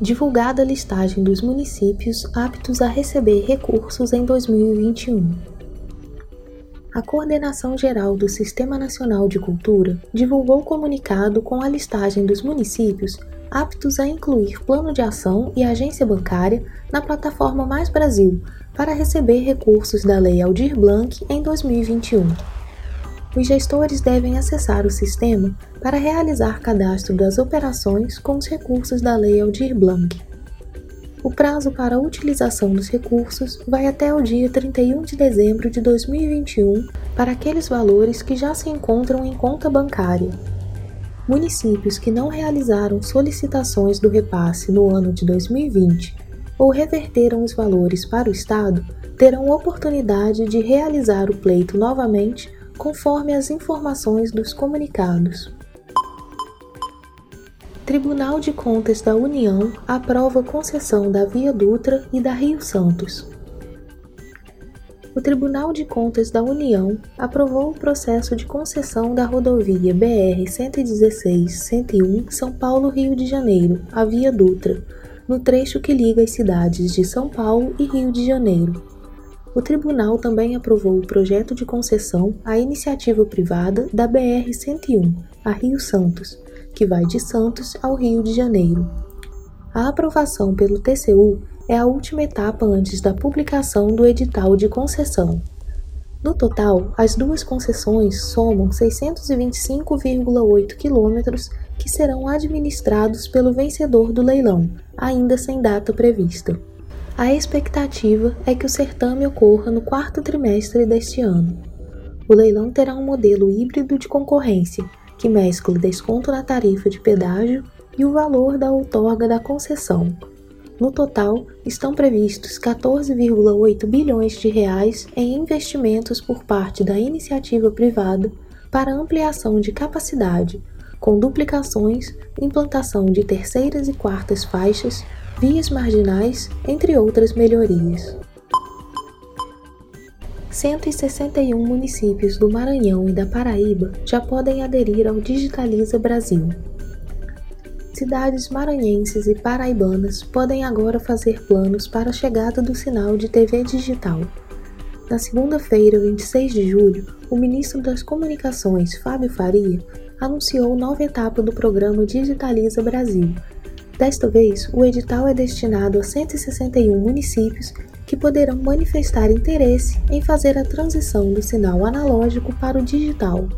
divulgada a listagem dos municípios aptos a receber recursos em 2021. A Coordenação Geral do Sistema Nacional de Cultura divulgou comunicado com a listagem dos municípios aptos a incluir plano de ação e agência bancária na plataforma Mais Brasil para receber recursos da Lei Aldir Blanc em 2021. Os gestores devem acessar o sistema para realizar cadastro das operações com os recursos da Lei Aldir Blanc. O prazo para a utilização dos recursos vai até o dia 31 de dezembro de 2021 para aqueles valores que já se encontram em conta bancária. Municípios que não realizaram solicitações do repasse no ano de 2020 ou reverteram os valores para o Estado terão oportunidade de realizar o pleito novamente conforme as informações dos comunicados. Tribunal de Contas da União aprova concessão da Via Dutra e da Rio Santos o Tribunal de Contas da União aprovou o processo de concessão da rodovia BR-116-101 São Paulo-Rio de Janeiro, a Via Dutra, no trecho que liga as cidades de São Paulo e Rio de Janeiro. O tribunal também aprovou o projeto de concessão à iniciativa privada da BR-101, a Rio Santos, que vai de Santos ao Rio de Janeiro. A aprovação pelo TCU é a última etapa antes da publicação do edital de concessão. No total, as duas concessões somam 625,8 quilômetros que serão administrados pelo vencedor do leilão, ainda sem data prevista. A expectativa é que o certame ocorra no quarto trimestre deste ano. O leilão terá um modelo híbrido de concorrência, que mescla desconto na tarifa de pedágio e o valor da outorga da concessão, no total, estão previstos 14,8 bilhões de reais em investimentos por parte da iniciativa privada para ampliação de capacidade, com duplicações, implantação de terceiras e quartas faixas, vias marginais, entre outras melhorias. 161 municípios do Maranhão e da Paraíba já podem aderir ao Digitaliza Brasil cidades maranhenses e paraibanas podem agora fazer planos para a chegada do sinal de TV digital. Na segunda-feira, 26 de julho, o ministro das Comunicações, Fábio Faria, anunciou nova etapa do programa Digitaliza Brasil. Desta vez, o edital é destinado a 161 municípios que poderão manifestar interesse em fazer a transição do sinal analógico para o digital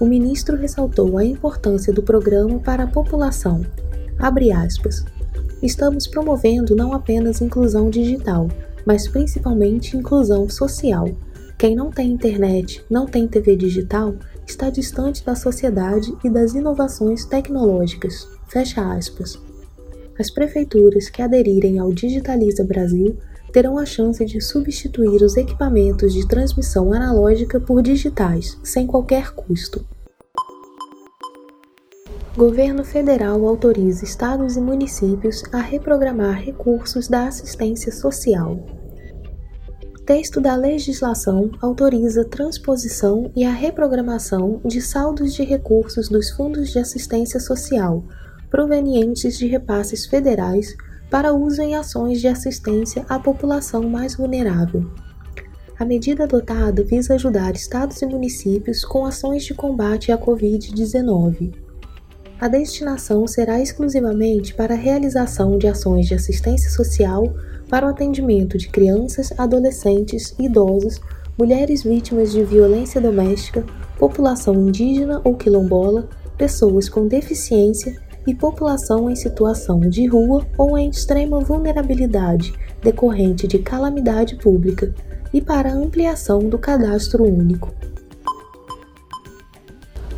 o ministro ressaltou a importância do programa para a população. Aspas, Estamos promovendo não apenas inclusão digital, mas principalmente inclusão social. Quem não tem internet, não tem TV digital, está distante da sociedade e das inovações tecnológicas. Fecha aspas. As prefeituras que aderirem ao Digitaliza Brasil terão a chance de substituir os equipamentos de transmissão analógica por digitais, sem qualquer custo. Governo federal autoriza estados e municípios a reprogramar recursos da assistência social. Texto da legislação autoriza transposição e a reprogramação de saldos de recursos dos fundos de assistência social provenientes de repasses federais para uso em ações de assistência à população mais vulnerável. A medida adotada visa ajudar estados e municípios com ações de combate à Covid-19. A destinação será exclusivamente para a realização de ações de assistência social para o atendimento de crianças, adolescentes, idosos, mulheres vítimas de violência doméstica, população indígena ou quilombola, pessoas com deficiência e população em situação de rua ou em extrema vulnerabilidade decorrente de calamidade pública, e para ampliação do cadastro único.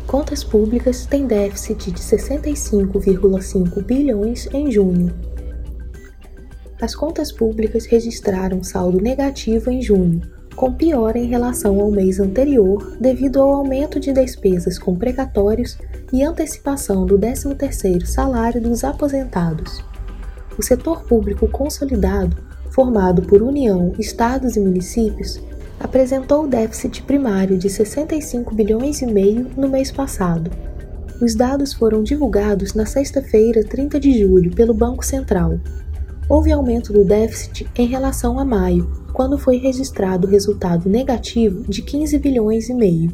Contas públicas têm déficit de 65,5 bilhões em junho. as contas públicas registraram saldo negativo em junho, com piora em relação ao mês anterior devido ao aumento de despesas com precatórios e antecipação do 13º salário dos aposentados. O setor público consolidado, formado por União, estados e municípios, apresentou déficit primário de 65 bilhões e meio no mês passado. Os dados foram divulgados na sexta-feira, 30 de julho, pelo Banco Central. Houve aumento do déficit em relação a maio, quando foi registrado resultado negativo de 15 bilhões e meio.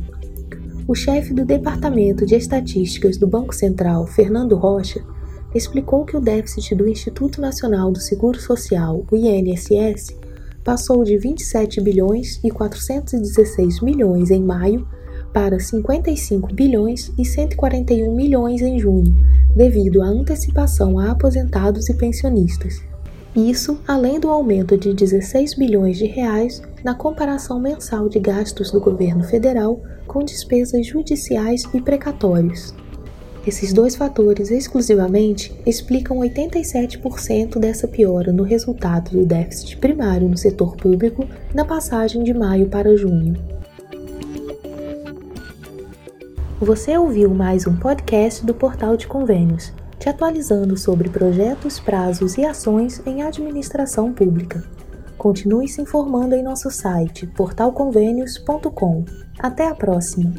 O chefe do Departamento de Estatísticas do Banco Central, Fernando Rocha, explicou que o déficit do Instituto Nacional do Seguro Social, o INSS, passou de 27 bilhões e 416 milhões em maio para 55 bilhões e 141 milhões em junho, devido à antecipação a aposentados e pensionistas. Isso além do aumento de 16 bilhões de reais na comparação mensal de gastos do governo federal com despesas judiciais e precatórios. Esses dois fatores exclusivamente explicam 87% dessa piora no resultado do déficit primário no setor público na passagem de maio para junho. Você ouviu mais um podcast do Portal de Convênios, te atualizando sobre projetos, prazos e ações em administração pública. Continue se informando em nosso site portalconvênios.com. Até a próxima!